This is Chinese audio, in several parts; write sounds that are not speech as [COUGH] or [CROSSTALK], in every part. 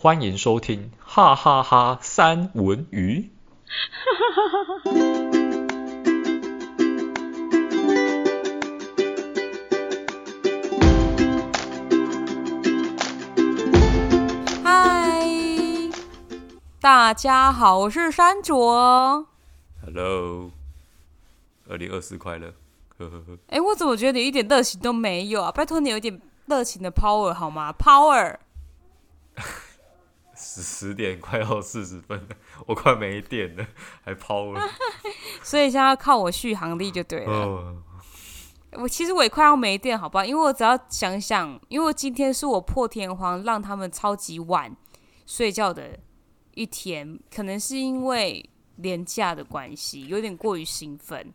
欢迎收听哈哈哈三文鱼。嗨，大家好，我是山卓。Hello，二零二四快乐。呵呵呵。哎，我怎么觉得你一点热情都没有啊？拜托你有一点热情的 power 好吗？Power。十十点快要四十分了，我快没电了，还抛了。[LAUGHS] 所以现在要靠我续航力就对了。Oh. 我其实我也快要没电，好不好？因为我只要想想，因为今天是我破天荒让他们超级晚睡觉的一天，可能是因为廉价的关系，有点过于兴奋。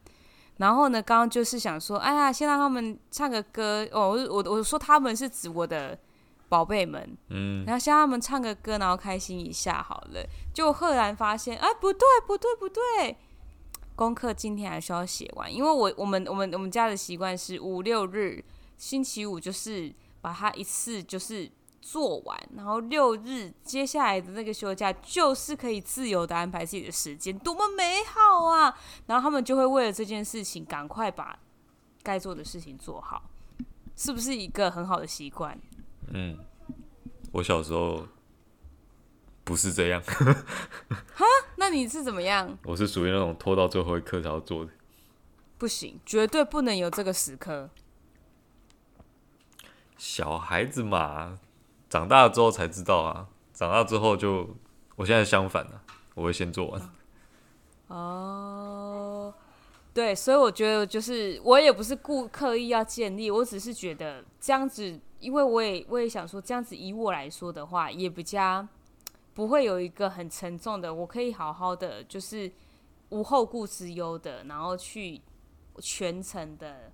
然后呢，刚刚就是想说，哎呀，先让他们唱个歌。哦，我我我说他们是指我的。宝贝们，嗯，然后先让他们唱个歌，然后开心一下好了。就赫然发现，哎，不对，不对，不对，功课今天还需要写完。因为我我们我们我们家的习惯是五六日，星期五就是把它一次就是做完，然后六日接下来的那个休假就是可以自由的安排自己的时间，多么美好啊！然后他们就会为了这件事情赶快把该做的事情做好，是不是一个很好的习惯？嗯，我小时候不是这样。哈？那你是怎么样？我是属于那种拖到最后一刻才要做的。不行，绝对不能有这个时刻。小孩子嘛，长大了之后才知道啊。长大之后就，我现在相反了，我会先做完。哦。对，所以我觉得就是我也不是故刻意要建立，我只是觉得这样子。因为我也我也想说，这样子以我来说的话，也比较不会有一个很沉重的，我可以好好的，就是无后顾之忧的，然后去全程的，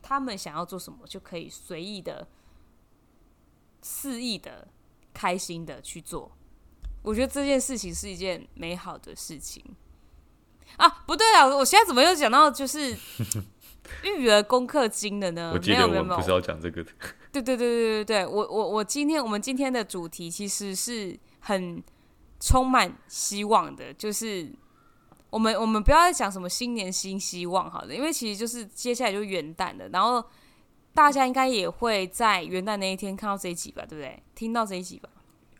他们想要做什么就可以随意的、肆意的、开心的去做。我觉得这件事情是一件美好的事情啊！不对啊，我现在怎么又讲到就是 [LAUGHS] 育儿功课金的呢？我记得我们不是要讲这个的。对对对对对对，我我我今天我们今天的主题其实是很充满希望的，就是我们我们不要再讲什么新年新希望好了，因为其实就是接下来就元旦了，然后大家应该也会在元旦那一天看到这一集吧，对不对？听到这一集吧？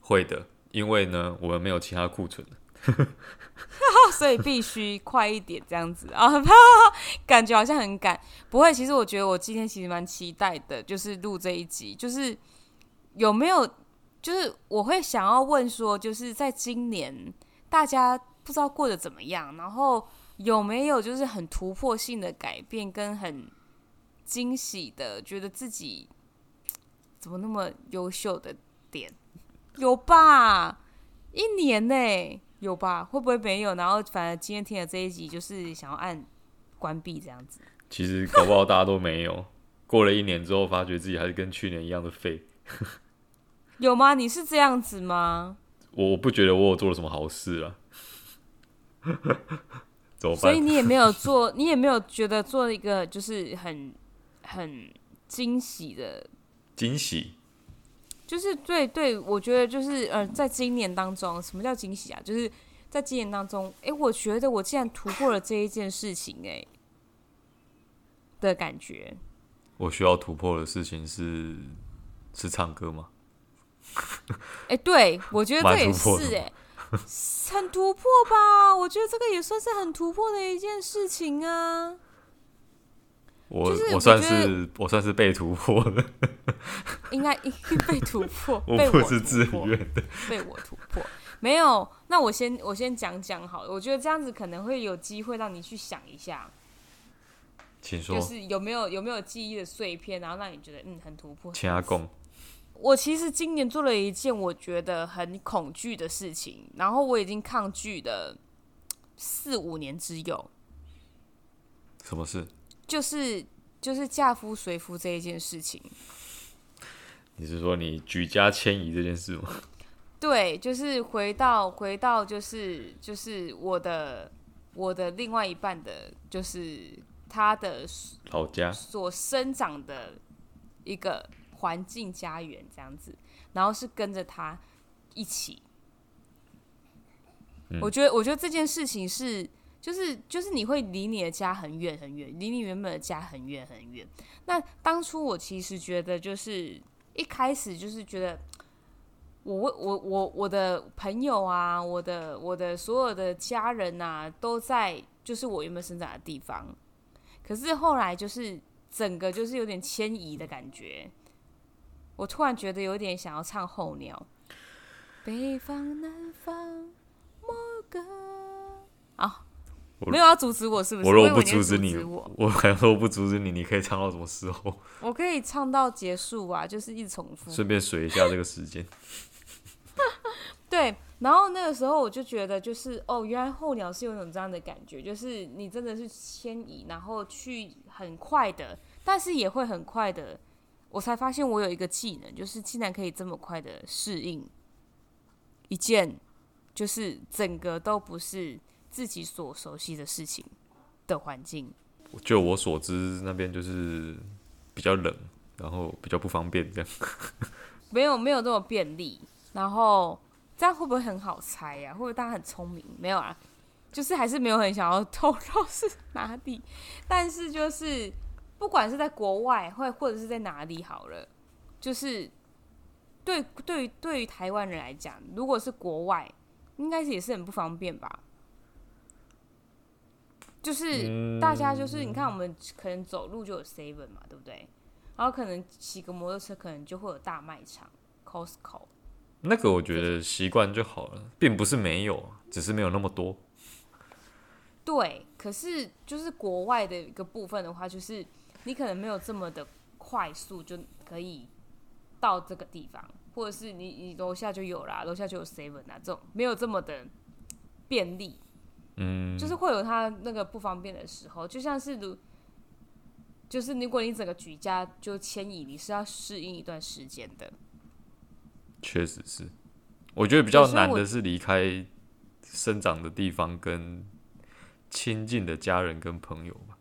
会的，因为呢，我们没有其他库存了。[LAUGHS] 所以必须快一点这样子啊，[LAUGHS] 感觉好像很赶。不会，其实我觉得我今天其实蛮期待的，就是录这一集，就是有没有，就是我会想要问说，就是在今年大家不知道过得怎么样，然后有没有就是很突破性的改变，跟很惊喜的，觉得自己怎么那么优秀的点，有吧？一年呢、有吧？会不会没有？然后反而今天听了这一集，就是想要按关闭这样子。其实搞不好大家都没有。过了一年之后，发觉自己还是跟去年一样的废。[LAUGHS] 有吗？你是这样子吗？我不觉得我有做了什么好事啊。[LAUGHS] 怎么办？所以你也没有做，你也没有觉得做一个就是很很惊喜的惊喜。就是对对，我觉得就是呃，在今年当中，什么叫惊喜啊？就是在今年当中，哎，我觉得我竟然突破了这一件事情，哎，的感觉。我需要突破的事情是是唱歌吗？[LAUGHS] 哎，对，我觉得这也是哎，[LAUGHS] 很突破吧？我觉得这个也算是很突破的一件事情啊。我我算是我算是被突破了 [LAUGHS] [LAUGHS] 应该被突破，[LAUGHS] 我不是自愿的，被我突破。没有，那我先我先讲讲好了。我觉得这样子可能会有机会让你去想一下，请说，就是有没有有没有记忆的碎片，然后让你觉得嗯很突破。请阿公，我其实今年做了一件我觉得很恐惧的事情，然后我已经抗拒了四五年之有。什么事？就是就是嫁夫随夫这一件事情，你是说你举家迁移这件事吗？[LAUGHS] 对，就是回到回到就是就是我的我的另外一半的，就是他的老家所生长的一个环境家园这样子，然后是跟着他一起。嗯、我觉得，我觉得这件事情是，就是，就是你会离你的家很远很远，离你原本的家很远很远。那当初我其实觉得，就是一开始就是觉得我，我我我的朋友啊，我的我的所有的家人啊，都在就是我原本生长的地方。可是后来就是整个就是有点迁移的感觉，我突然觉得有点想要唱候鸟，北方南方。啊，没有要阻止我，是不是？我若不阻止你，我我还说不阻止你，你可以唱到什么时候？我可以唱到结束啊，就是一直重复。顺便水一下这个时间。[LAUGHS] 对，然后那个时候我就觉得，就是哦，原来候鸟是有一种这样的感觉，就是你真的是迁移，然后去很快的，但是也会很快的。我才发现我有一个技能，就是竟然可以这么快的适应一件。就是整个都不是自己所熟悉的事情的环境。就我所知，那边就是比较冷，然后比较不方便，这样。[LAUGHS] 没有没有这么便利，然后这样会不会很好猜呀、啊？会不会大家很聪明？没有啊，就是还是没有很想要透露是哪里。但是就是不管是在国外，或或者是在哪里好了，就是对对于对于台湾人来讲，如果是国外。应该是也是很不方便吧，就是大家就是你看，我们可能走路就有 seven 嘛，对不对？然后可能骑个摩托车，可能就会有大卖场 Costco。那个我觉得习惯就好了，并不是没有，只是没有那么多。对，可是就是国外的一个部分的话，就是你可能没有这么的快速就可以到这个地方。或者是你你楼下就有啦，楼下就有 seven 啊，这种没有这么的便利，嗯，就是会有他那个不方便的时候，就像是如，就是如果你整个举家就迁移，你是要适应一段时间的。确实是，我觉得比较难的是离开生长的地方跟亲近的家人跟朋友吧。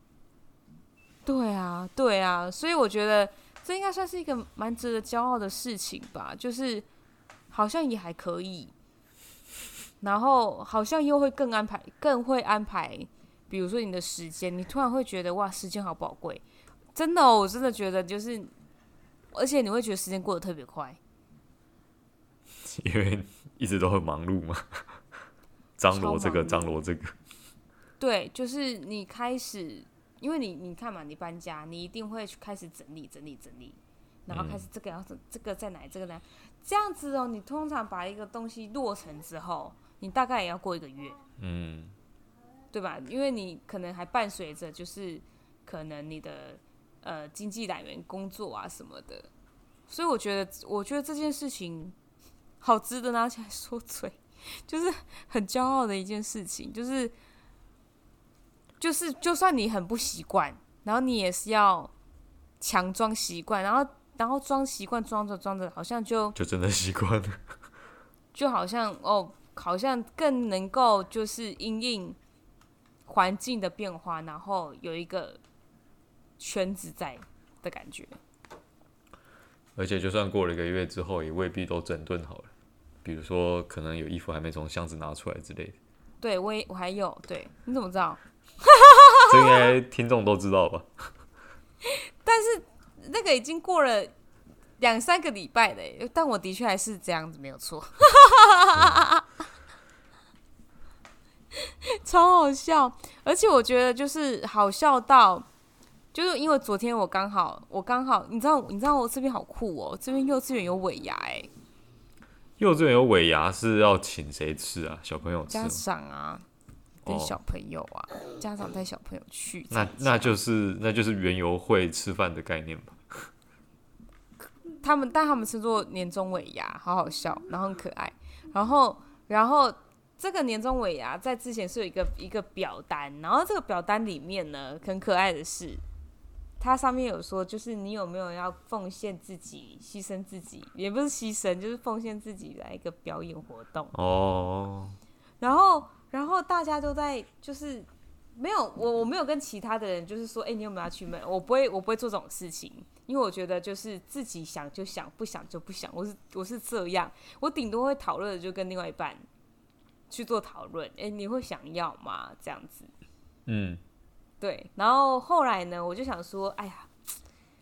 对啊，对啊，所以我觉得。这应该算是一个蛮值得骄傲的事情吧，就是好像也还可以，然后好像又会更安排，更会安排，比如说你的时间，你突然会觉得哇，时间好宝贵，真的哦，我真的觉得就是，而且你会觉得时间过得特别快，因为一直都很忙碌嘛，[LAUGHS] 张罗这个，张罗这个，对，就是你开始。因为你你看嘛，你搬家，你一定会去开始整理整理整理，然后开始这个要这这个在哪，这个呢？这样子哦。你通常把一个东西落成之后，你大概也要过一个月，嗯，对吧？因为你可能还伴随着就是可能你的呃经济来源工作啊什么的，所以我觉得我觉得这件事情好值得拿起来说嘴，就是很骄傲的一件事情，就是。就是，就算你很不习惯，然后你也是要强装习惯，然后，然后装习惯，装着装着，好像就就真的习惯了，就好像哦，好像更能够就是因应环境的变化，然后有一个圈子在的感觉。而且，就算过了一个月之后，也未必都整顿好了。比如说，可能有衣服还没从箱子拿出来之类的。对，我也我还有，对，你怎么知道？这应该听众都知道吧？[LAUGHS] 但是那个已经过了两三个礼拜了，但我的确还是这样子，没有错。超好笑，而且我觉得就是好笑到，就是因为昨天我刚好，我刚好，你知道，你知道我这边好酷哦，这边幼稚园有尾牙哎。幼稚园有尾牙是要请谁吃啊？小朋友吃？家长啊。跟小朋友啊，哦、家长带小朋友去，那那就是那就是园游会吃饭的概念吧。[LAUGHS] 他们但他们吃做年终尾牙，好好笑，然后很可爱。然后然后这个年终尾牙在之前是有一个一个表单，然后这个表单里面呢，很可爱的是，它上面有说，就是你有没有要奉献自己、牺牲自己，也不是牺牲，就是奉献自己来一个表演活动哦。然后。然后大家都在就是没有，我我没有跟其他的人就是说，哎、你有没有要去买？我不会，我不会做这种事情，因为我觉得就是自己想就想，不想就不想。我是我是这样，我顶多会讨论的就跟另外一半去做讨论。哎、欸，你会想要吗？这样子，嗯，对。然后后来呢，我就想说，哎呀，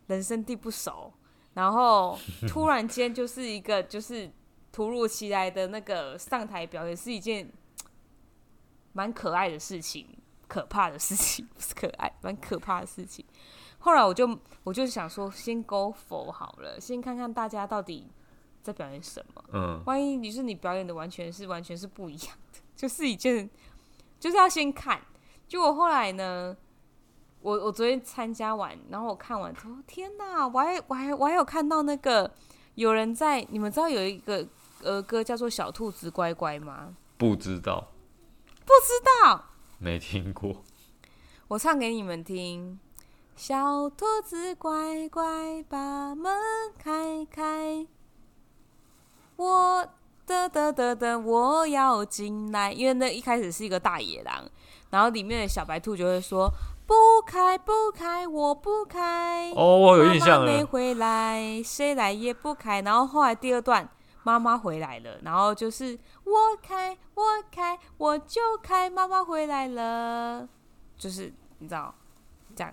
人生地不熟，然后突然间就是一个 [LAUGHS] 就是突如其来的那个上台表演，是一件蛮可爱的事情。可怕的事情不是可爱，蛮可怕的事情。后来我就我就想说，先 go for 好了，先看看大家到底在表演什么。嗯，万一你是你表演的完全是完全是不一样的，就是一件就是要先看。就我后来呢，我我昨天参加完，然后我看完之后，天哪！我还我还我还有看到那个有人在，你们知道有一个儿歌叫做《小兔子乖乖》吗？不知道，不知道。没听过，我唱给你们听。小兔子乖乖，把门开开。我的的的的，我要进来。因为那一开始是一个大野狼，然后里面的小白兔就会说：“不开，不开，我不开。”哦，我有印象了。妈妈没回来，谁来也不开。然后后来第二段。妈妈回来了，然后就是我开我开我就开，妈妈回来了，就是你知道，这样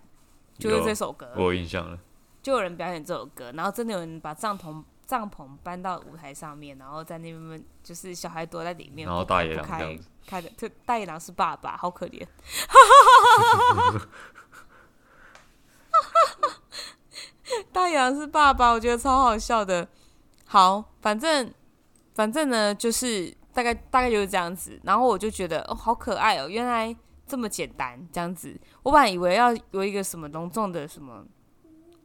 就是这首歌，我有印象了，就有人表演这首歌，然后真的有人把帐篷帐篷搬到舞台上面，然后在那边就是小孩躲在里面，然后大野狼开开的，这大野狼是爸爸，好可怜，[LAUGHS] 大野狼是爸爸，我觉得超好笑的。好，反正反正呢，就是大概大概就是这样子。然后我就觉得哦，好可爱哦，原来这么简单，这样子。我本来以为要有一个什么隆重的什么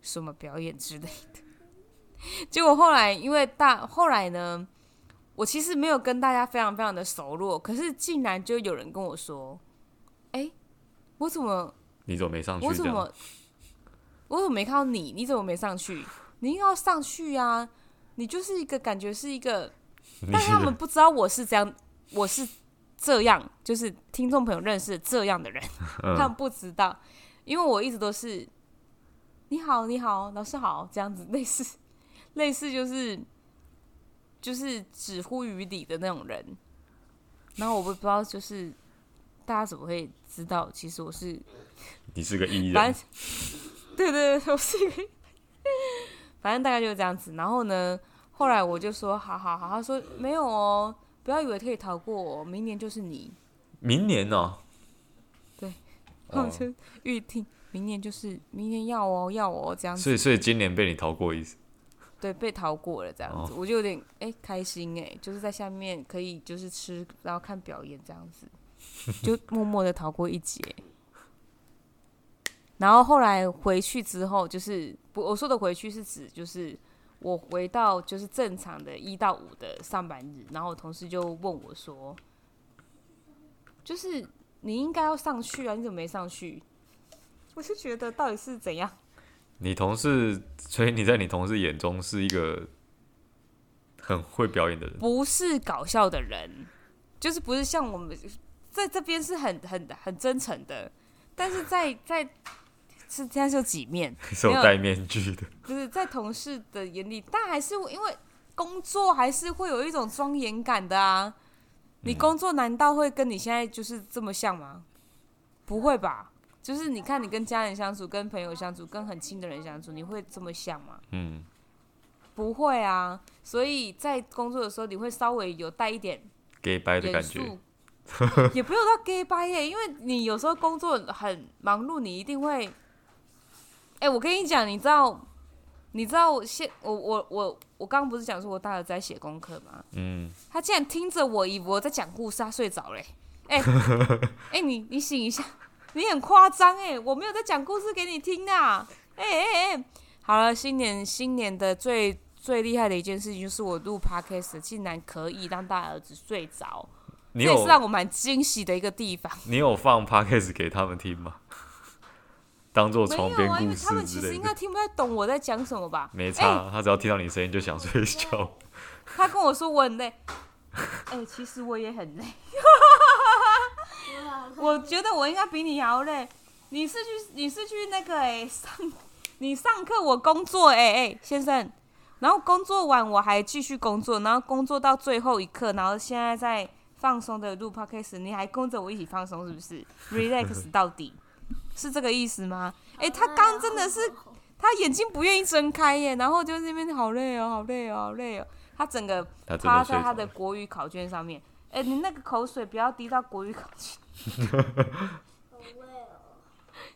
什么表演之类的，[LAUGHS] 结果后来因为大后来呢，我其实没有跟大家非常非常的熟络，可是竟然就有人跟我说：“哎，我怎么你怎么没上去？我怎么我怎么没看到你？你怎么没上去？你应该要上去啊！”你就是一个感觉是一个，但是他们不知道我是这样，我是这样，就是听众朋友认识这样的人，[LAUGHS] 嗯、他们不知道，因为我一直都是你好，你好，老师好，这样子类似，类似就是就是止乎于理的那种人，然后我不知道就是大家怎么会知道，其实我是你是个艺人，对对对，我是一个。反正大概就是这样子，然后呢，后来我就说，好好好，他说没有哦，不要以为可以逃过我，明年就是你。明年哦。对，我就预定明年就是明年要哦要哦这样子。所以所以今年被你逃过一次。对，被逃过了这样子，哦、我就有点哎、欸、开心哎，就是在下面可以就是吃，然后看表演这样子，就默默的逃过一劫。然后后来回去之后，就是不，我说的回去是指就是我回到就是正常的一到五的上班日，然后我同事就问我说，就是你应该要上去啊，你怎么没上去？我是觉得到底是怎样？你同事，所以你在你同事眼中是一个很会表演的人，不是搞笑的人，就是不是像我们在这边是很很很真诚的，但是在在。是现在是有几面，[LAUGHS] 是有戴面具的，就是在同事的眼里，但还是因为工作还是会有一种庄严感的啊。你工作难道会跟你现在就是这么像吗？不会吧？就是你看你跟家人相处、跟朋友相处、跟很亲的人相处，你会这么想吗？嗯，不会啊。所以在工作的时候，你会稍微有带一点 gay 掰的感觉，也不用到 gay 掰耶，因为你有时候工作很忙碌，你一定会。哎、欸，我跟你讲，你知道，你知道我现我我我我刚刚不是讲说我大儿子在写功课吗？嗯，他竟然听着我以为我在讲故事，他睡着嘞。哎、欸，[LAUGHS] 哎、欸，你你醒一下，你很夸张哎，我没有在讲故事给你听啊。哎哎哎，好了，新年新年的最最厉害的一件事情就是我录 podcast 竟然可以让大儿子睡着，这也是让我蛮惊喜的一个地方。你有放 podcast 给他们听吗？当做床边故事他们其实应该听不太懂我在讲什么吧？没差，欸、他只要听到你声音就想睡觉。他跟我说我很累，哎、[LAUGHS] 欸，其实我也很累。[LAUGHS] [LAUGHS] 我觉得我应该比你还要累。你是去你是去那个哎、欸、上，你上课我工作哎、欸、哎、欸、先生，然后工作完我还继续工作，然后工作到最后一刻，然后现在在放松的录 podcast，你还跟着我一起放松是不是？relax [LAUGHS] 到底是这个意思吗？哎、欸，他刚真的是他眼睛不愿意睁开耶，然后就那边好累哦，好累哦，好累哦，他整个趴在他的国语考卷上面。哎、欸，你那个口水不要滴到国语考卷。[LAUGHS]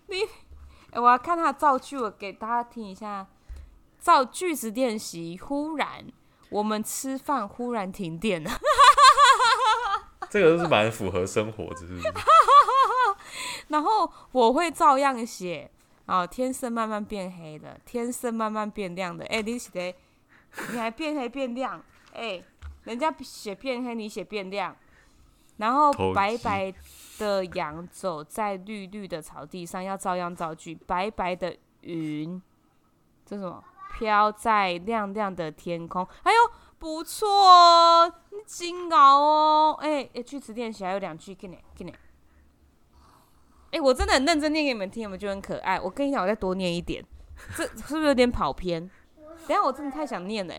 你，欸、我要看他造句，我给大家听一下。造句子练习。忽然，我们吃饭，忽然停电了。[LAUGHS] 这个都是蛮符合生活，是不是？[LAUGHS] 然后我会照样写。哦，天色慢慢变黑了，天色慢慢变亮的。哎、欸，你写的，你还变黑变亮？哎、欸，人家写变黑，你写变亮。然后白白。的羊走在绿绿的草地上，要照样造句。白白的云，这什么？飘在亮亮的天空。哎呦，不错哦，你真好哦。哎、欸、哎，句子练习还有两句，给你给你。哎，我真的很认真念给你们听，有没有觉得很可爱？我跟你讲，我再多念一点，这是不是有点跑偏？等下我真的太想念了。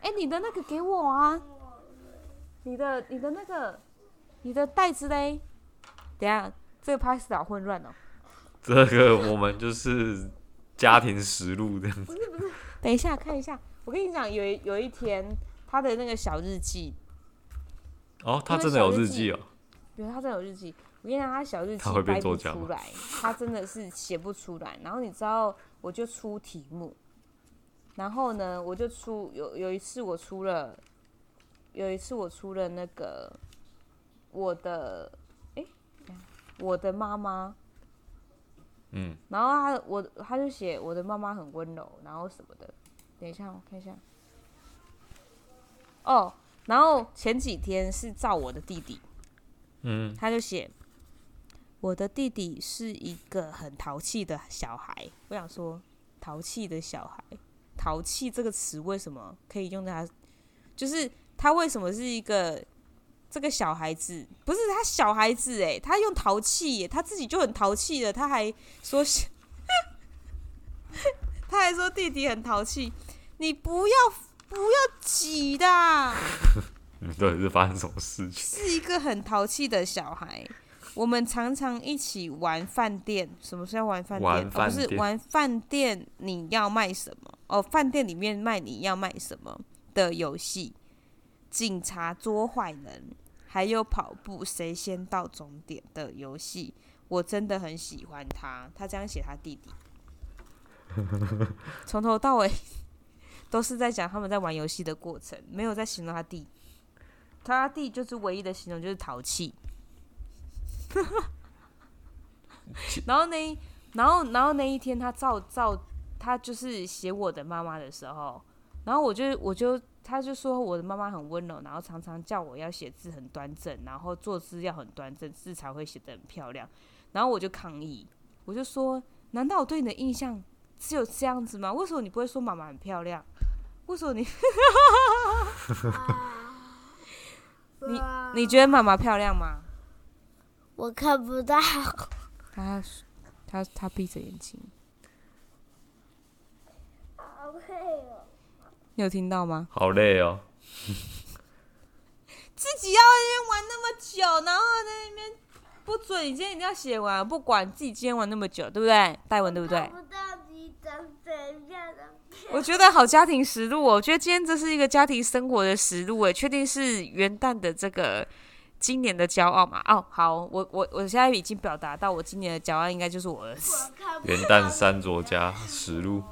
哎，你的那个给我啊，你的你的那个你的袋子嘞？等下，这个拍子好混乱哦。这个我们就是家庭实录这样子。不是不是，等一下看一下。我跟你讲，有一有一天他的那个小日记。哦，他真的有日记哦。对，他真的有日记。我跟你讲，他小日记掰不出来，他真的是写不出来。然后你知道，我就出题目。然后呢，我就出有有一次我出了，有一次我出了那个我的。我的妈妈，嗯，然后他我他就写我的妈妈很温柔，然后什么的。等一下，我看一下。哦，然后前几天是照我的弟弟，嗯，他就写我的弟弟是一个很淘气的小孩。我想说，淘气的小孩，淘气这个词为什么可以用在他？就是他为什么是一个？这个小孩子不是他小孩子哎，他用淘气耶，他自己就很淘气了，他还说，[LAUGHS] 他还说弟弟很淘气，你不要不要挤的。你 [LAUGHS] 到底是发生什么事情？是一个很淘气的小孩，我们常常一起玩饭店。什么是要玩饭店？不是玩饭店，你要卖什么？哦，饭店里面卖你要卖什么的游戏？警察捉坏人。还有跑步，谁先到终点的游戏，我真的很喜欢他。他这样写他弟弟，从头到尾都是在讲他们在玩游戏的过程，没有在形容他弟。他弟就是唯一的形容就是淘气。[LAUGHS] 然后那，然后然后那一天他照照他就是写我的妈妈的时候，然后我就我就。他就说我的妈妈很温柔，然后常常叫我要写字很端正，然后做字要很端正，字才会写得很漂亮。然后我就抗议，我就说：难道我对你的印象只有这样子吗？为什么你不会说妈妈很漂亮？为什么你？[LAUGHS] 你你觉得妈妈漂亮吗？我看不到。他他他闭着眼睛。好累哦。你有听到吗？好累哦！[LAUGHS] 自己要那边玩那么久，然后在那边不准，你今天一定要写完，不管自己今天玩那么久，对不对？戴文对不对？我觉得好家庭实录哦，我觉得今天这是一个家庭生活的实录，哎，确定是元旦的这个今年的骄傲嘛？哦，好，我我我现在已经表达到我今年的骄傲，应该就是我儿子。元旦三卓家实录，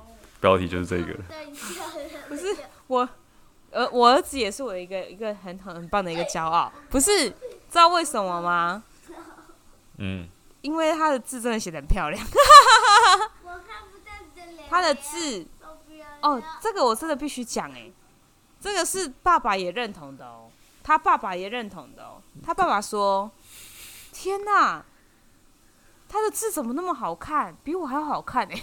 标题就是这个。[LAUGHS] 不是我，呃，我儿子也是我一个一个很很很棒的一个骄傲。不是，知道为什么吗？嗯，因为他的字真的写的很漂亮。[LAUGHS] 他的字，哦，这个我真的必须讲哎，这个是爸爸也认同的哦，他爸爸也认同的哦。他爸爸说：“天哪，他的字怎么那么好看？比我还要好看 [LAUGHS]！”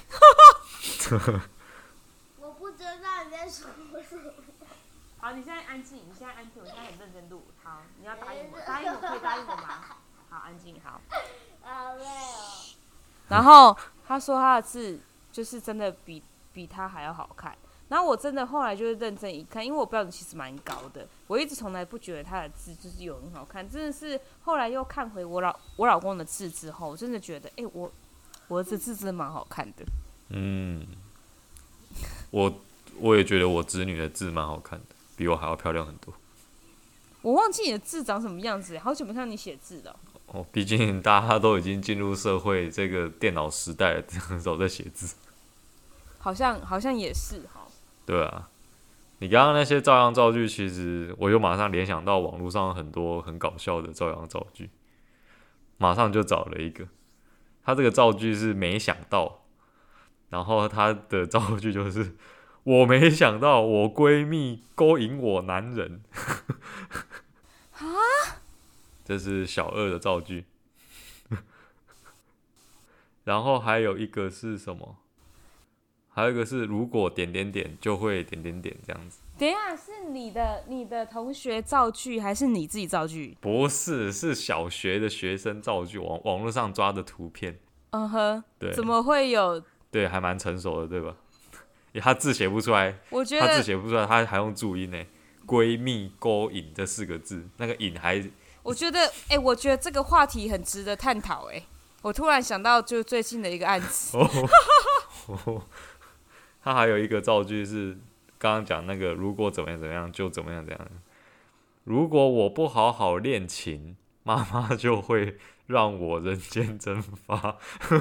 好，你现在安静，你现在安静，我现在很认真录。好，你要答应我，答应我可以答应我吗？好，安静，好。然后他说他的字就是真的比比他还要好看。然后我真的后来就是认真一看，因为我标准其实蛮高的，我一直从来不觉得他的字就是有很好看，真的是后来又看回我老我老公的字之后，我真的觉得，哎，我我的字真的蛮好看的。嗯，我我也觉得我侄女的字蛮好看的，比我还要漂亮很多。我忘记你的字长什么样子，好久没看到你写字了。哦，毕竟大家都已经进入社会这个电脑时代了，很少在写字。好像好像也是哈。对啊，你刚刚那些照样造句，其实我就马上联想到网络上很多很搞笑的照样造句，马上就找了一个。他这个造句是没想到，然后他的造句就是我没想到我闺蜜勾引我男人。啊？这是小二的造句。[LAUGHS] 然后还有一个是什么？还有一个是，如果点点点就会点点点这样子。等一下，是你的你的同学造句，还是你自己造句？不是，是小学的学生造句，网网络上抓的图片。嗯哼，对，怎么会有？对，还蛮成熟的，对吧？他字写不出来，我觉得他字写不出来，他还用注音呢。闺蜜勾引这四个字，那个引还……我觉得，哎、欸，我觉得这个话题很值得探讨。哎，我突然想到，就最近的一个案子。他还有一个造句是刚刚讲那个，如果怎么样怎么样就怎么样怎样。如果我不好好练琴，妈妈就会让我人间蒸发。啊，真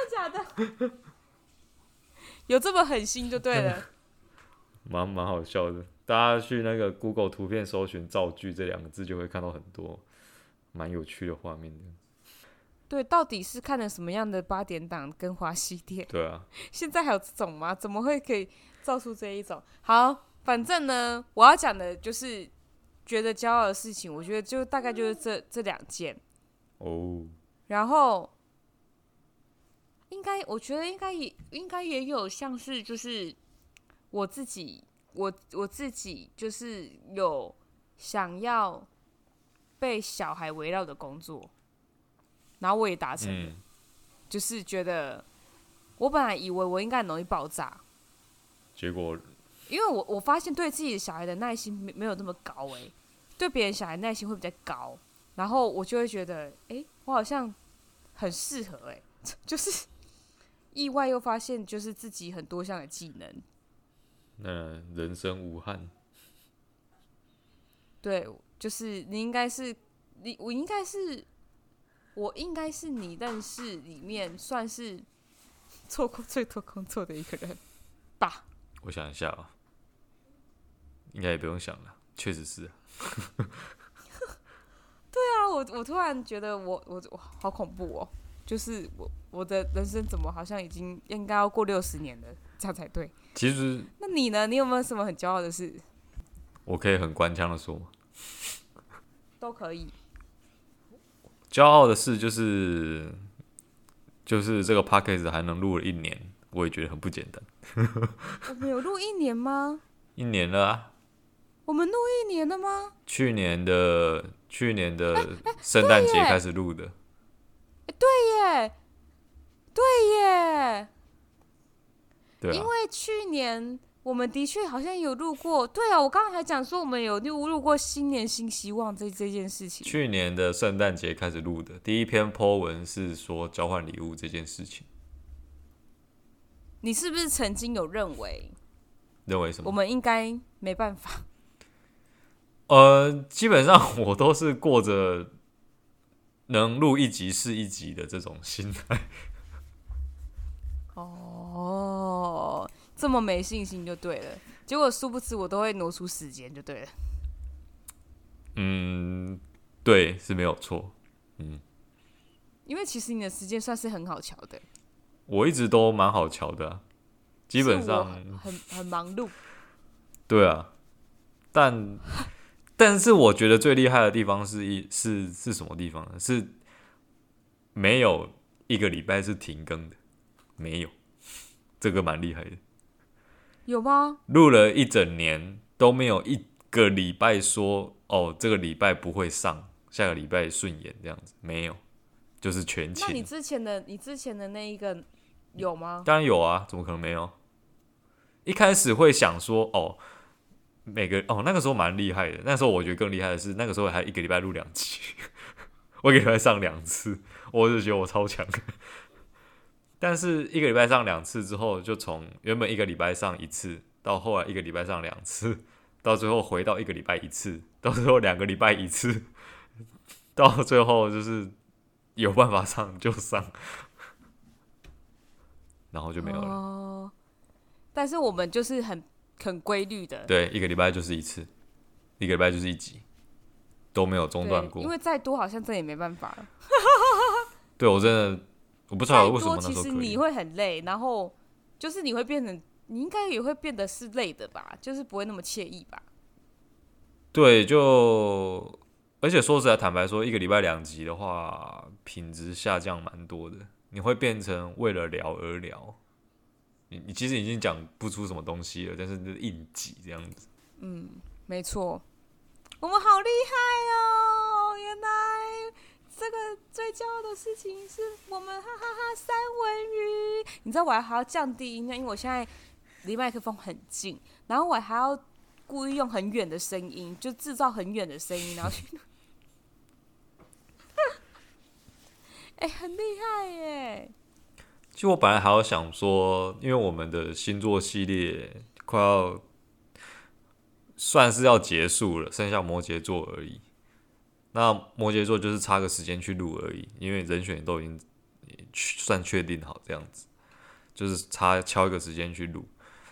的假的？有这么狠心就对了。蛮蛮好笑的，大家去那个 Google 图片搜寻“造句”这两个字，就会看到很多蛮有趣的画面的。对，到底是看了什么样的八点档跟华西店？对啊，[LAUGHS] 现在还有这种吗？怎么会可以造出这一种？好，反正呢，我要讲的就是觉得骄傲的事情，我觉得就大概就是这这两件哦。然后应该，我觉得应该也应该也有像是就是我自己，我我自己就是有想要被小孩围绕的工作。然后我也达成了，嗯、就是觉得我本来以为我应该很容易爆炸，结果，因为我我发现对自己的小孩的耐心没没有那么高诶、欸，对别人小孩耐心会比较高，然后我就会觉得，哎，我好像很适合诶、欸，[LAUGHS] 就是意外又发现就是自己很多项的技能，那人生无憾，对，就是你应该是你我应该是。我应该是你认识里面算是做过最多工作的一个人吧？我想一下啊，应该也不用想了，确实是。[LAUGHS] 对啊，我我突然觉得我我我好恐怖哦！就是我我的人生怎么好像已经应该要过六十年了，这样才对。其实，那你呢？你有没有什么很骄傲的事？我可以很官腔的说吗？[LAUGHS] 都可以。骄傲的事就是，就是这个 p a c k a g e 还能录了一年，我也觉得很不简单。我们有录一年吗？[LAUGHS] 一年了啊！我们录一年了吗？去年的去年的圣诞节开始录的。欸，对耶，对耶，对啊，因为去年。我们的确好像有录过，对啊，我刚刚还讲说我们有录录过新年新希望这这件事情。去年的圣诞节开始录的第一篇 po 文是说交换礼物这件事情。你是不是曾经有认为？认为什么？我们应该没办法。呃，基本上我都是过着能录一集是一集的这种心态。哦。这么没信心就对了，结果殊不知我都会挪出时间就对了。嗯，对，是没有错。嗯，因为其实你的时间算是很好瞧的。我一直都蛮好瞧的啊，基本上很很忙碌。对啊，但但是我觉得最厉害的地方是一是是什么地方呢？是没有一个礼拜是停更的，没有，这个蛮厉害的。有吗？录了一整年都没有一个礼拜说哦，这个礼拜不会上，下个礼拜顺延这样子，没有，就是全勤。那你之前的你之前的那一个有吗？当然有啊，怎么可能没有？一开始会想说，哦，每个哦那个时候蛮厉害的，那时候我觉得更厉害的是，那个时候还一个礼拜录两集，[LAUGHS] 我一个礼拜上两次，我就觉得我超强。但是一个礼拜上两次之后，就从原本一个礼拜上一次，到后来一个礼拜上两次，到最后回到一个礼拜一次，到最后两个礼拜一次，[LAUGHS] 到最后就是有办法上就上，[LAUGHS] 然后就没有了。但是我们就是很很规律的，对，一个礼拜就是一次，一个礼拜就是一集，都没有中断过。因为再多好像这也没办法了。[LAUGHS] 对我真的。我不知道为什么那时候其实你会很累，然后就是你会变成，你应该也会变得是累的吧，就是不会那么惬意吧。对，就而且说实在，坦白说，一个礼拜两集的话，品质下降蛮多的。你会变成为了聊而聊，你你其实已经讲不出什么东西了，但是就是硬挤这样子。嗯，没错，我们好厉害哦，原来。这个最骄傲的事情是我们哈哈哈，哈三文鱼，你知道我还还要降低音量，因为我现在离麦克风很近，然后我还要故意用很远的声音，就制造很远的声音，然后去 [LAUGHS] [LAUGHS] 哎、欸，很厉害耶！其实我本来还要想说，因为我们的星座系列快要算是要结束了，剩下摩羯座而已。那摩羯座就是差个时间去录而已，因为人选都已经算确定好这样子，就是差敲一个时间去录。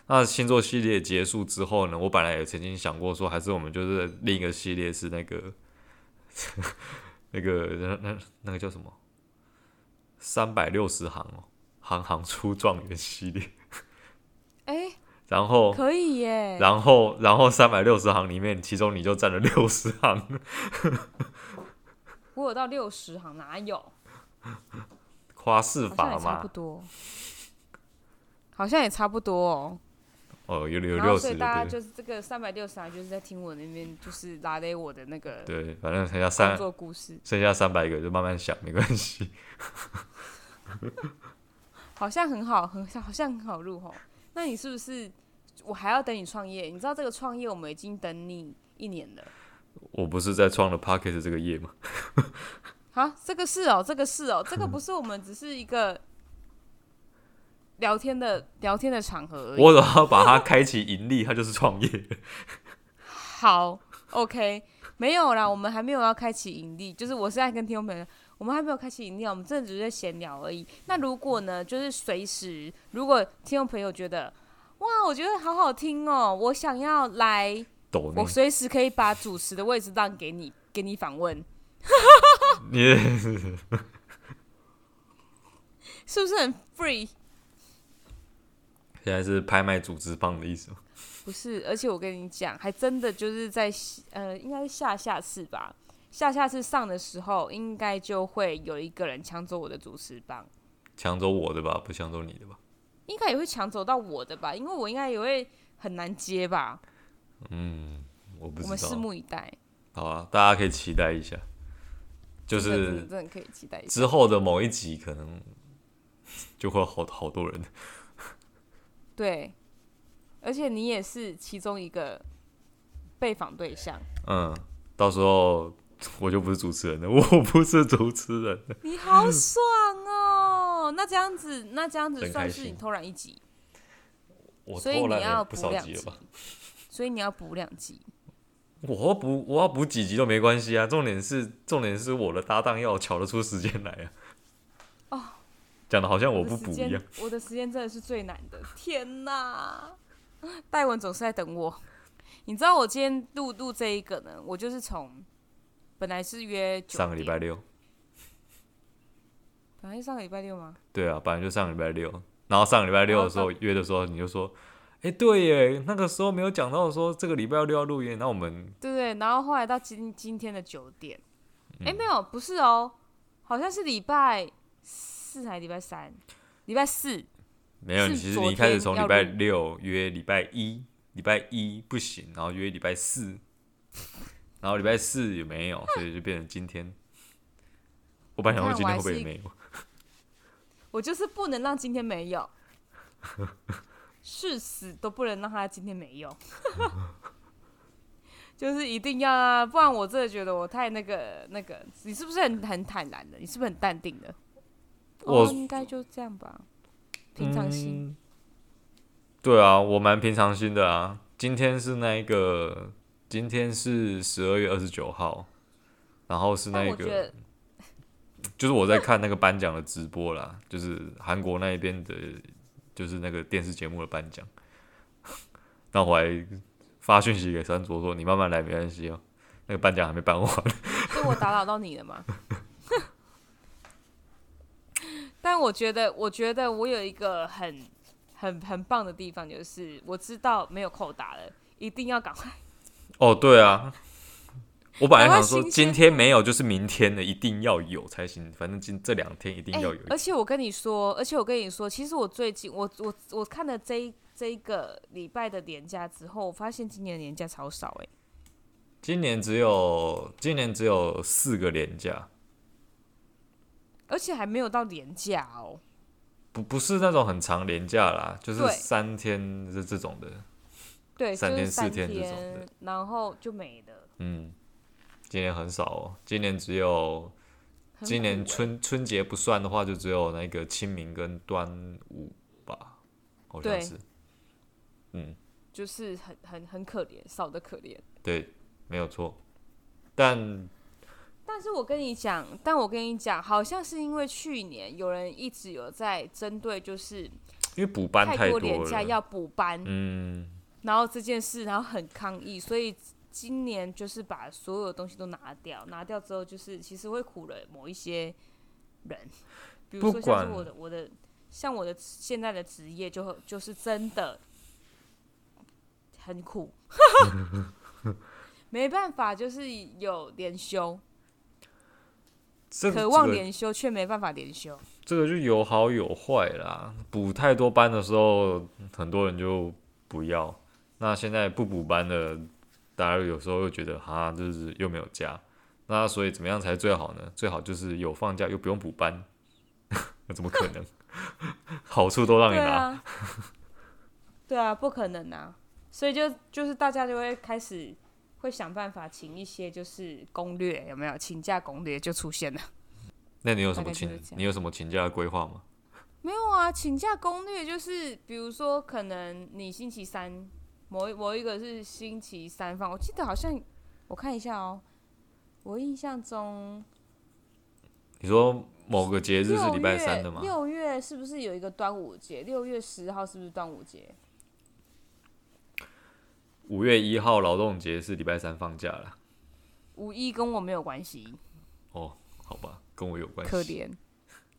那星座系列结束之后呢，我本来也曾经想过说，还是我们就是另一个系列是那个 [LAUGHS] 那个那那那个叫什么三百六十行哦，行行出状元系列。哎、欸。然后可以耶，然后然后三百六十行里面，其中你就占了六十行。[LAUGHS] 我有到六十行，哪有？夸饰法嘛，差不多，好像也差不多哦。哦，有有六十，所以大家就是这个三百六十行，就是在听我那边就是拉雷我的那个。对，反正剩下三做故事，剩下三百个就慢慢想，没关系。[LAUGHS] 好像很好，很好像很好入吼。那你是不是我还要等你创业？你知道这个创业我们已经等你一年了。我不是在创了 Pocket 这个业吗？[LAUGHS] 好，这个是哦，这个是哦，这个不是我们只是一个聊天的聊天的场合而已。我只要把它开启盈利，它就是创业。[LAUGHS] 好，OK，没有啦，我们还没有要开启盈利，就是我现在跟听众朋友。我们还没有开启饮料，我们真的只是在闲聊而已。那如果呢，就是随时，如果听众朋友觉得，哇，我觉得好好听哦，我想要来，我随时可以把主持的位置让给你，给你访问。你 [LAUGHS] 是不是很 free？现在是拍卖组织棒的意思吗？不是，而且我跟你讲，还真的就是在呃，应该是下下次吧。下下次上的时候，应该就会有一个人抢走我的主持棒，抢走我的吧，不抢走你的吧？应该也会抢走到我的吧，因为我应该也会很难接吧。嗯，我不知道。我们拭目以待。好啊，大家可以期待一下，就是真的可以期待一下之后的某一集，可能 [LAUGHS] 就会好好多人。对，而且你也是其中一个被访对象。嗯，到时候。我就不是主持人了，我不是主持人。[LAUGHS] 你好爽哦！那这样子，那这样子算是你偷懒一集，所以你要补两集，所以你要补两集。我要补，我要补几集都没关系啊。重点是，重点是我的搭档要瞧得出时间来啊。哦，讲的好像我不补一样。我的时间真的是最难的，天哪！戴文总是在等我。你知道我今天录录这一个呢？我就是从。本来是约上个礼拜六，本来是上个礼拜六吗？对啊，本来就上个礼拜六。然后上个礼拜六的时候约的时候，你就说：“哎、欸，对耶，那个时候没有讲到说这个礼拜六要录音。”那我们对对，然后后来到今今天的九点，哎、没有，不是哦，好像是礼拜四还是礼拜三？礼拜四没有。其实你一开始从礼拜六约礼拜一，礼拜一不行，然后约礼拜四。然后礼拜四也没有，[LAUGHS] 所以就变成今天。我本来想说今天会不会也没有？[LAUGHS] 我就是不能让今天没有，[LAUGHS] 誓死都不能让他今天没有，就是一定要啊！不然我真的觉得我太那个那个，你是不是很很坦然的？你是不是很淡定的？我、哦、应该就这样吧，平常心、嗯。对啊，我蛮平常心的啊。今天是那个。今天是十二月二十九号，然后是那个，就是我在看那个颁奖的直播啦，就是韩国那一边的，就是那个电视节目的颁奖。[LAUGHS] 那我还发讯息给三卓说：“你慢慢来，没关系哦，那个颁奖还没颁完。[LAUGHS] ”是我打扰到你了吗？[LAUGHS] 但我觉得，我觉得我有一个很、很、很棒的地方，就是我知道没有扣打了，一定要赶快。哦，对啊，我本来想说今天没有，就是明天的一定要有才行。反正今这两天一定要有。而且我跟你说，而且我跟你说，其实我最近我我我看了这一这一个礼拜的年假之后，我发现今年的年假超少哎。今年只有今年只有四个年假，而且还没有到年假哦。不不是那种很长年假啦，就是三天是这种的。对，三天四天这种的，然后就没了。嗯，今年很少哦，今年只有今年春春节不算的话，就只有那个清明跟端午吧，好像是。嗯，就是很很很可怜，少的可怜。对，没有错。但但是我跟你讲，但我跟你讲，好像是因为去年有人一直有在针对，就是因为补班太多了，年假要补班，嗯。然后这件事，然后很抗议，所以今年就是把所有东西都拿掉，拿掉之后，就是其实会苦了某一些人，比如说像是我的我的像我的现在的职业就就是真的很苦，[LAUGHS] 没办法，就是有连休，渴望连休却没办法连休，这个就有好有坏啦。补太多班的时候，很多人就不要。那现在不补班的，大家有时候又觉得哈，就是又没有假，那所以怎么样才最好呢？最好就是有放假又不用补班，[LAUGHS] 那怎么可能？[LAUGHS] 好处都让你拿。对啊，对啊，不可能啊！所以就就是大家就会开始会想办法请一些就是攻略，有没有请假攻略就出现了？那你有什么请？你有什么请假的规划吗？没有啊，请假攻略就是比如说可能你星期三。某一某一个是星期三放，我记得好像我看一下哦、喔，我印象中，你说某个节日是礼拜三的吗？六月是不是有一个端午节？六月十号是不是端午节？五月一号劳动节是礼拜三放假了。五一跟我没有关系。哦，好吧，跟我有关系。可怜，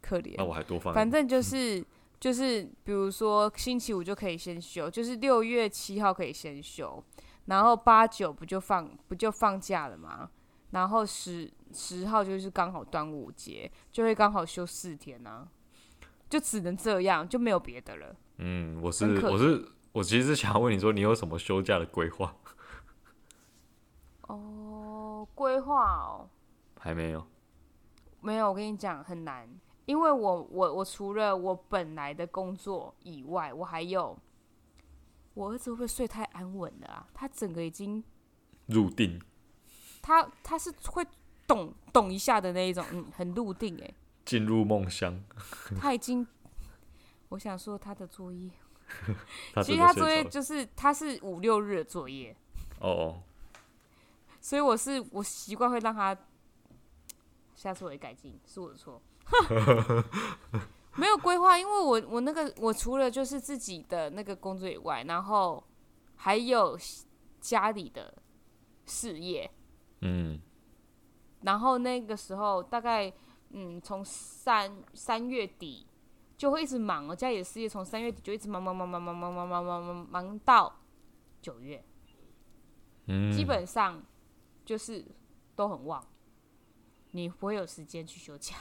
可怜。那我还多放。反正就是。就是比如说星期五就可以先休，就是六月七号可以先休，然后八九不就放不就放假了吗？然后十十号就是刚好端午节，就会刚好休四天啊，就只能这样，就没有别的了。嗯，我是我是我其实是想问你说，你有什么休假的规划？[LAUGHS] 哦，规划哦，还没有，没有，我跟你讲很难。因为我我我除了我本来的工作以外，我还有我儿子会不会睡太安稳了啊？他整个已经入定，他他是会懂懂一下的那一种，嗯，很入定哎，进入梦乡。[LAUGHS] 他已经，我想说他的作业，[LAUGHS] 其实他作业就是他是五六日的作业哦哦，所以我是我习惯会让他，下次我会改进，是我的错。[LAUGHS] 没有规划，因为我我那个我除了就是自己的那个工作以外，然后还有家里的事业，嗯，然后那个时候大概嗯从三三月底就会一直忙我，家里的事业从三月底就一直忙忙忙忙忙忙忙忙忙忙忙到九月，嗯，基本上就是都很旺，你不会有时间去休假。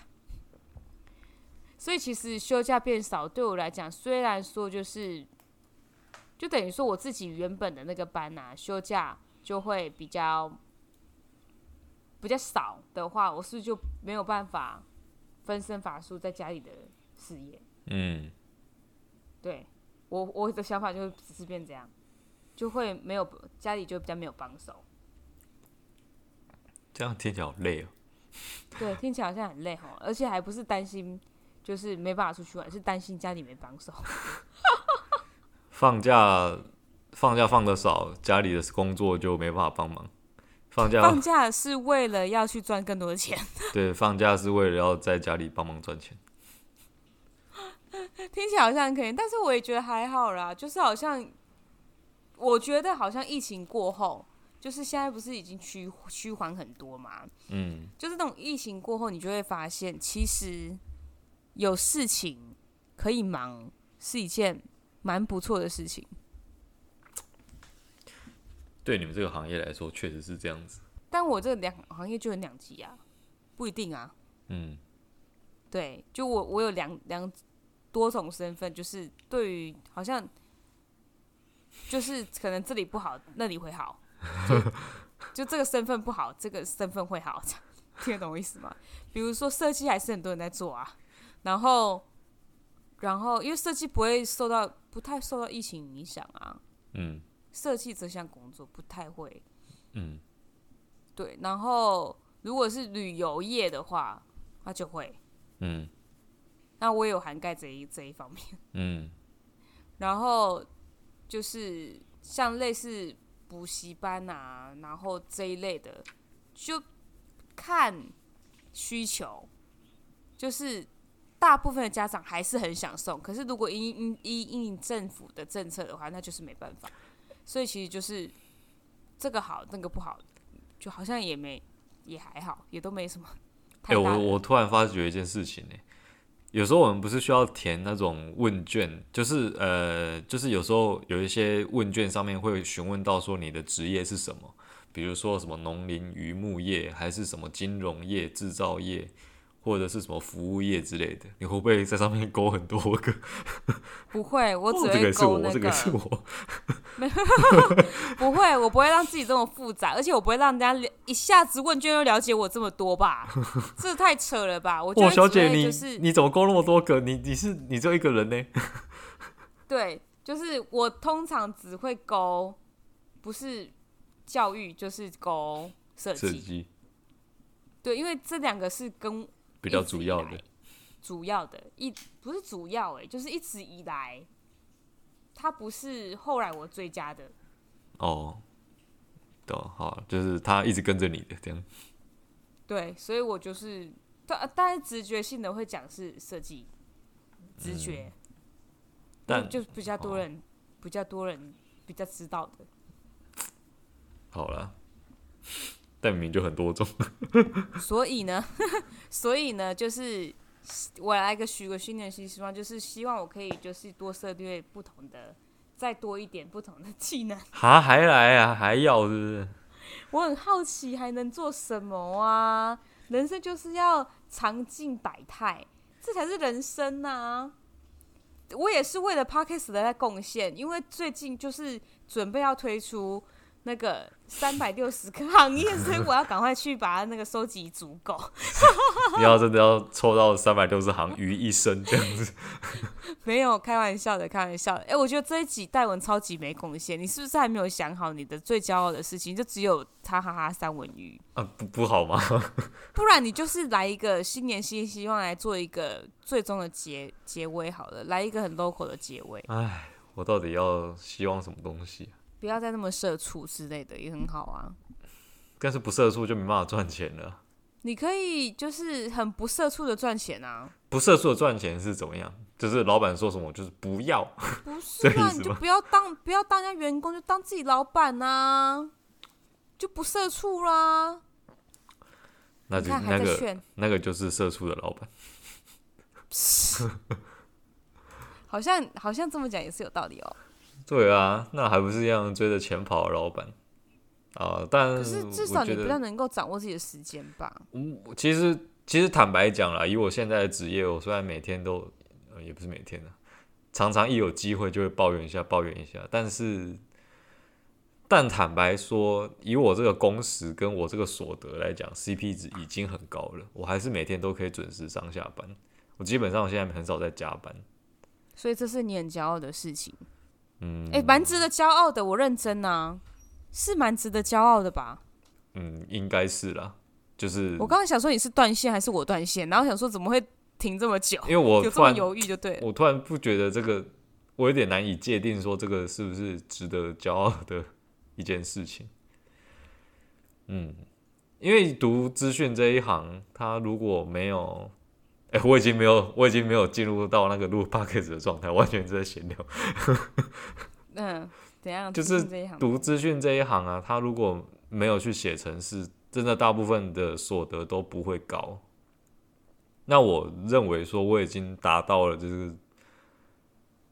所以其实休假变少，对我来讲，虽然说就是，就等于说我自己原本的那个班呐、啊，休假就会比较比较少的话，我是就没有办法分身乏术在家里的事业？嗯，对我我的想法就只是变这样，就会没有家里就比较没有帮手。这样听起来好累哦。[LAUGHS] 对，听起来好像很累哈，而且还不是担心就是没办法出去玩，是担心家里没帮手。[LAUGHS] 放假放假放的少，家里的工作就没办法帮忙。放假放假是为了要去赚更多的钱。[LAUGHS] 对，放假是为了要在家里帮忙赚钱。[LAUGHS] 听起来好像可以，但是我也觉得还好啦。就是好像，我觉得好像疫情过后，就是现在不是已经趋趋缓很多嘛？嗯，就是那种疫情过后，你就会发现，其实有事情可以忙是一件蛮不错的事情。对你们这个行业来说，确实是这样子。但我这两行业就很两极啊，不一定啊。嗯，对，就我我有两两多种身份，就是对于好像就是可能这里不好，那里会好。[LAUGHS] 就，就这个身份不好，这个身份会好，[LAUGHS] 听得懂我意思吗？比如说设计还是很多人在做啊，然后然后因为设计不会受到不太受到疫情影响啊。嗯。设计这项工作不太会，嗯，对。然后如果是旅游业的话，那就会，嗯。那我也有涵盖这一这一方面，嗯。然后就是像类似补习班啊，然后这一类的，就看需求。就是大部分的家长还是很想送，可是如果因因因因政府的政策的话，那就是没办法。所以其实就是这个好，那个不好，就好像也没也还好，也都没什么。哎、我我突然发觉一件事情呢，有时候我们不是需要填那种问卷，就是呃，就是有时候有一些问卷上面会询问到说你的职业是什么，比如说什么农林渔牧业，还是什么金融业、制造业。或者是什么服务业之类的，你会不会在上面勾很多个？不会，我只会勾那个。这个是我，这个是我。不会，我不会让自己这么复杂，而且我不会让人家一下子问卷就了解我这么多吧？这太扯了吧？我觉得、就是、小姐，你你怎么勾那么多个？你你是你只有一个人呢？[LAUGHS] 对，就是我通常只会勾，不是教育就是勾设计。对，因为这两个是跟。比较主要的，主要的一不是主要哎、欸，就是一直以来，他不是后来我追加的。哦，对，好，就是他一直跟着你的这样。对，所以我就是，但但是直觉性的会讲是设计，直觉，嗯、但就比较多人，哦、比较多人比较知道的。好了。但明明就很多种，[LAUGHS] 所以呢，[LAUGHS] 所以呢，就是我来个许个新年新希望，就是希望我可以就是多涉猎不同的，再多一点不同的技能。哈，还来啊，还要是不是？[LAUGHS] 我很好奇还能做什么啊？人生就是要尝尽百态，这才是人生呐、啊。我也是为了 Podcast 在贡献，因为最近就是准备要推出。那个三百六十个行业，所以我要赶快去把它那个收集足够。[LAUGHS] 你要真的要抽到三百六十行于一身这样子？[LAUGHS] 没有开玩笑的，开玩笑的。哎、欸，我觉得这一集戴文超级没贡献。你是不是还没有想好你的最骄傲的事情？就只有他哈哈三文鱼啊？不不好吗？[LAUGHS] 不然你就是来一个新年新希望来做一个最终的结结尾好了，来一个很 local 的结尾。哎，我到底要希望什么东西？不要再那么社畜之类的也很好啊，但是不社畜就没办法赚钱了。你可以就是很不社畜的赚钱啊。不社畜的赚钱是怎么样？就是老板说什么就是不要。[LAUGHS] 不是啊，你就不要当不要当人家员工，就当自己老板啊，就不社畜啦。那就那个那个就是社畜的老板。[LAUGHS] 好像好像这么讲也是有道理哦。对啊，那还不是一样追着钱跑的老板啊？但可是至少你比较能够掌握自己的时间吧。嗯，其实其实坦白讲啦，以我现在的职业，我虽然每天都，呃，也不是每天的，常常一有机会就会抱怨一下，抱怨一下。但是但坦白说，以我这个工时跟我这个所得来讲，CP 值已经很高了。我还是每天都可以准时上下班。我基本上现在很少在加班，所以这是你很骄傲的事情。嗯，哎、欸，蛮值得骄傲的。我认真啊，是蛮值得骄傲的吧？嗯，应该是啦。就是我刚刚想说你是断线还是我断线，然后想说怎么会停这么久？因为我有这么犹豫就对了。我突然不觉得这个，我有点难以界定说这个是不是值得骄傲的。一件事情，嗯，因为读资讯这一行，他如果没有，哎、欸，我已经没有，我已经没有进入到那个录 podcast 的状态，完全是在闲聊。[LAUGHS] 嗯，怎样？就是读资讯这一行啊，他如果没有去写程式，真的大部分的所得都不会高。那我认为说，我已经达到了，就是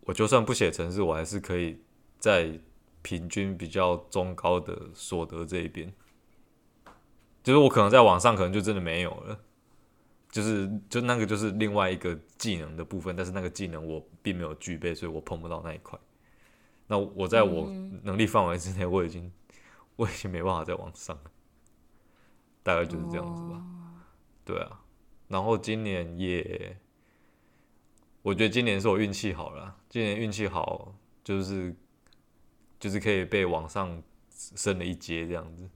我就算不写程式，我还是可以在。平均比较中高的所得这一边，就是我可能在网上可能就真的没有了，就是就那个就是另外一个技能的部分，但是那个技能我并没有具备，所以我碰不到那一块。那我在我能力范围之内，我已经 [LAUGHS] 我已经没办法再往上了，大概就是这样子吧。对啊，然后今年也，我觉得今年是我运气好了，今年运气好就是。就是可以被往上升了一阶这样子。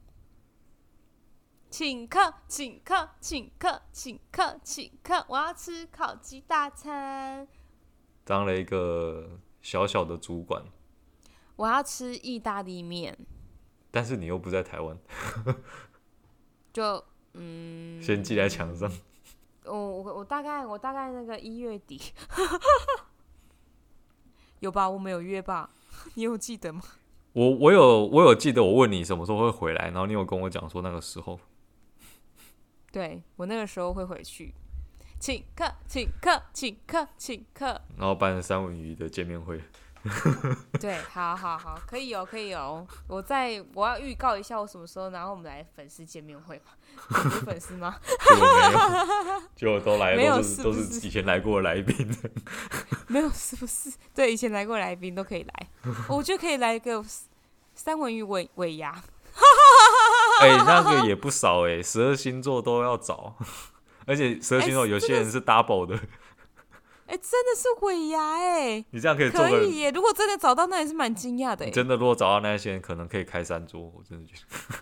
请客，请客，请客，请客，请客！我要吃烤鸡大餐。当了一个小小的主管。我要吃意大利面。但是你又不在台湾。[LAUGHS] 就嗯。先记在墙上。我我我大概我大概那个一月底。[LAUGHS] 有吧？我们有约吧？[LAUGHS] 你有记得吗？我我有我有记得，我问你什么时候会回来，然后你有跟我讲说那个时候。对，我那个时候会回去，请客，请客，请客，请客。然后办三文鱼的见面会。[LAUGHS] 对，好好好，可以哦，可以哦。我在我要预告一下我什么时候，然后我们来粉丝见面会吧。[LAUGHS] 有粉丝吗？[LAUGHS] 就都来没有，是都是以前来过的来宾。没有，是不是？对，以前来过的来宾都可以来。我觉得可以来一个三文鱼尾尾牙。哎、欸，那个也不少哎、欸，十二星座都要找，[LAUGHS] 而且十二星座有些人是 double 的。哎、欸，真的是鬼牙哎！你这样可以做可以耶！如果真的找到，那也是蛮惊讶的。真的，如果找到那些人，可能可以开三桌。我真的觉得，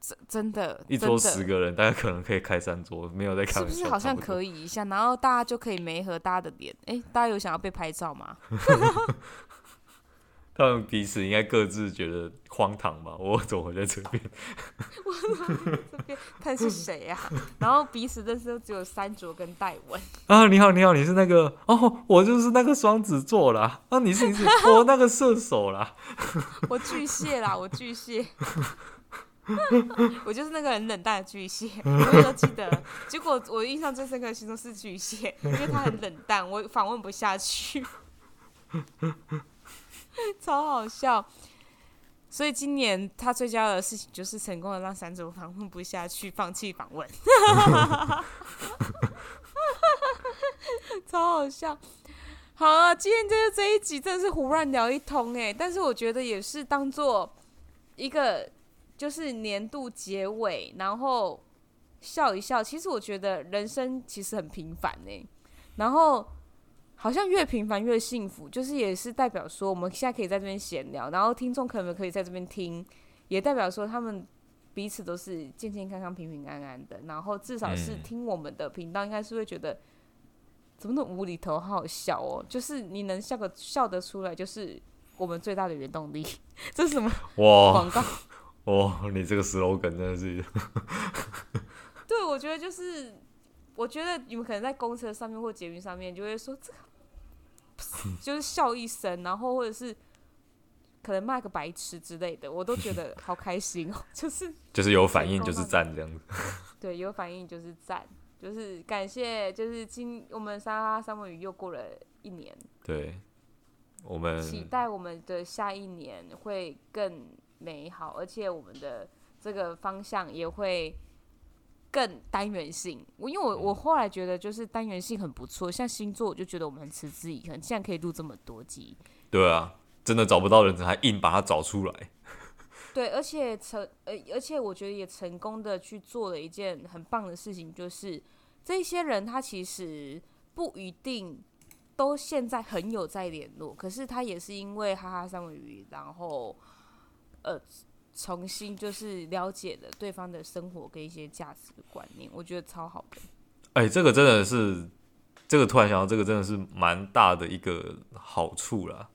真真的，[LAUGHS] 一桌十个人，大家可能可以开三桌，没有在开玩笑。是不是好像可以一下？然后大家就可以没合大家的脸。哎、欸，大家有想要被拍照吗？[LAUGHS] 他们彼此应该各自觉得荒唐吧？[LAUGHS] 我怎么会在这边？[LAUGHS] 我怎么在这边？看是谁呀？然后彼此认识都只有三卓跟戴文啊！你好，你好，你是那个哦，我就是那个双子座啦。啊，你是你是我那个射手啦。[LAUGHS] 我巨蟹啦，我巨蟹。我就是那个很冷淡的巨蟹，我都记得。结果我印象最深刻的星座是巨蟹，因为他很冷淡，我访问不下去。[LAUGHS] 超好笑，所以今年他最佳的事情就是成功的让三组访问不下去，放弃访问，超好笑。好啊，今天就是这一集，真的是胡乱聊一通哎，但是我觉得也是当做一个就是年度结尾，然后笑一笑。其实我觉得人生其实很平凡哎，然后。好像越平凡越幸福，就是也是代表说我们现在可以在这边闲聊，然后听众可能可以在这边听，也代表说他们彼此都是健健康康、平平安安的。然后至少是听我们的频道，应该是会觉得怎么那么无厘头，好好笑哦！就是你能笑个笑得出来，就是我们最大的原动力。[LAUGHS] 这是什么？哇！广告？哇！你这个 slogan 真的是…… [LAUGHS] 对，我觉得就是。我觉得你们可能在公车上面或捷运上面就会说这个，[LAUGHS] 就是笑一声，然后或者是可能骂个白痴之类的，我都觉得好开心哦。[LAUGHS] 就是就是有反应就是赞这样子。[LAUGHS] 对，有反应就是赞，就是感谢，就是今我们沙拉三文鱼又过了一年。对，我们期待我们的下一年会更美好，而且我们的这个方向也会。更单元性，我因为我我后来觉得就是单元性很不错，像星座我就觉得我们很持之以恒，现在可以录这么多集。对啊，真的找不到人，还硬把它找出来。[LAUGHS] 对，而且成呃，而且我觉得也成功的去做了一件很棒的事情，就是这些人他其实不一定都现在很有在联络，可是他也是因为哈哈三文鱼，然后呃。重新就是了解了对方的生活跟一些价值观念，我觉得超好的。哎、欸，这个真的是，这个突然想到，这个真的是蛮大的一个好处啦。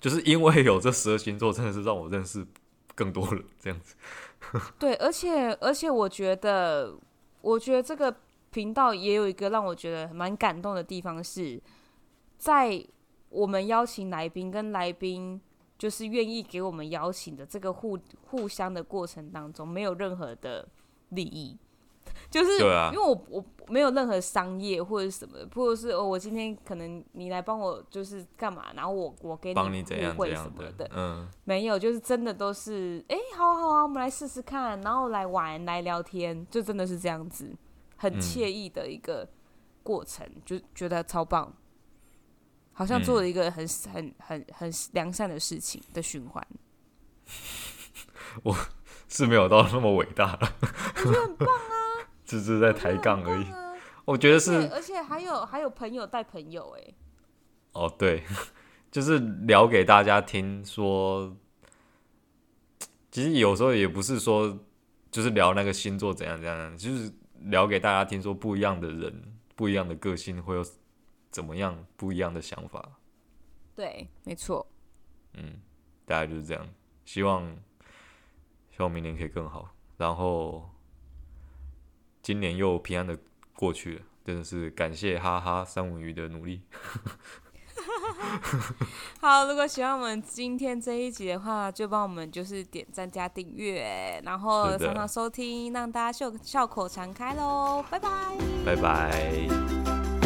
就是因为有这十二星座，真的是让我认识更多人这样子。[LAUGHS] 对，而且而且我觉得，我觉得这个频道也有一个让我觉得蛮感动的地方是，是在我们邀请来宾跟来宾。就是愿意给我们邀请的这个互互相的过程当中，没有任何的利益，就是因为我我没有任何商业或者什么，或者是哦，我今天可能你来帮我就是干嘛，然后我我给你互惠什么的，嗯，没有，就是真的都是哎，好好啊，我们来试试看，然后来玩来聊天，就真的是这样子，很惬意的一个过程，嗯、就觉得超棒。好像做了一个很、嗯、很很很良善的事情的循环，我 [LAUGHS] 是没有到那么伟大，我觉得很棒啊，只是在抬杠而已。我觉得是，而且还有还有朋友带朋友哎、欸，哦对，[LAUGHS] 就是聊给大家听说，其实有时候也不是说就是聊那个星座怎样怎样，就是聊给大家听说不一样的人，不一样的个性会有。怎么样？不一样的想法。对，没错。嗯，大概就是这样。希望，希望明年可以更好。然后，今年又平安的过去了，真的是感谢哈哈三文鱼的努力。[LAUGHS] 好，如果喜欢我们今天这一集的话，就帮我们就是点赞加订阅，然后常常收听，让大家笑笑口常开喽。拜拜，拜拜。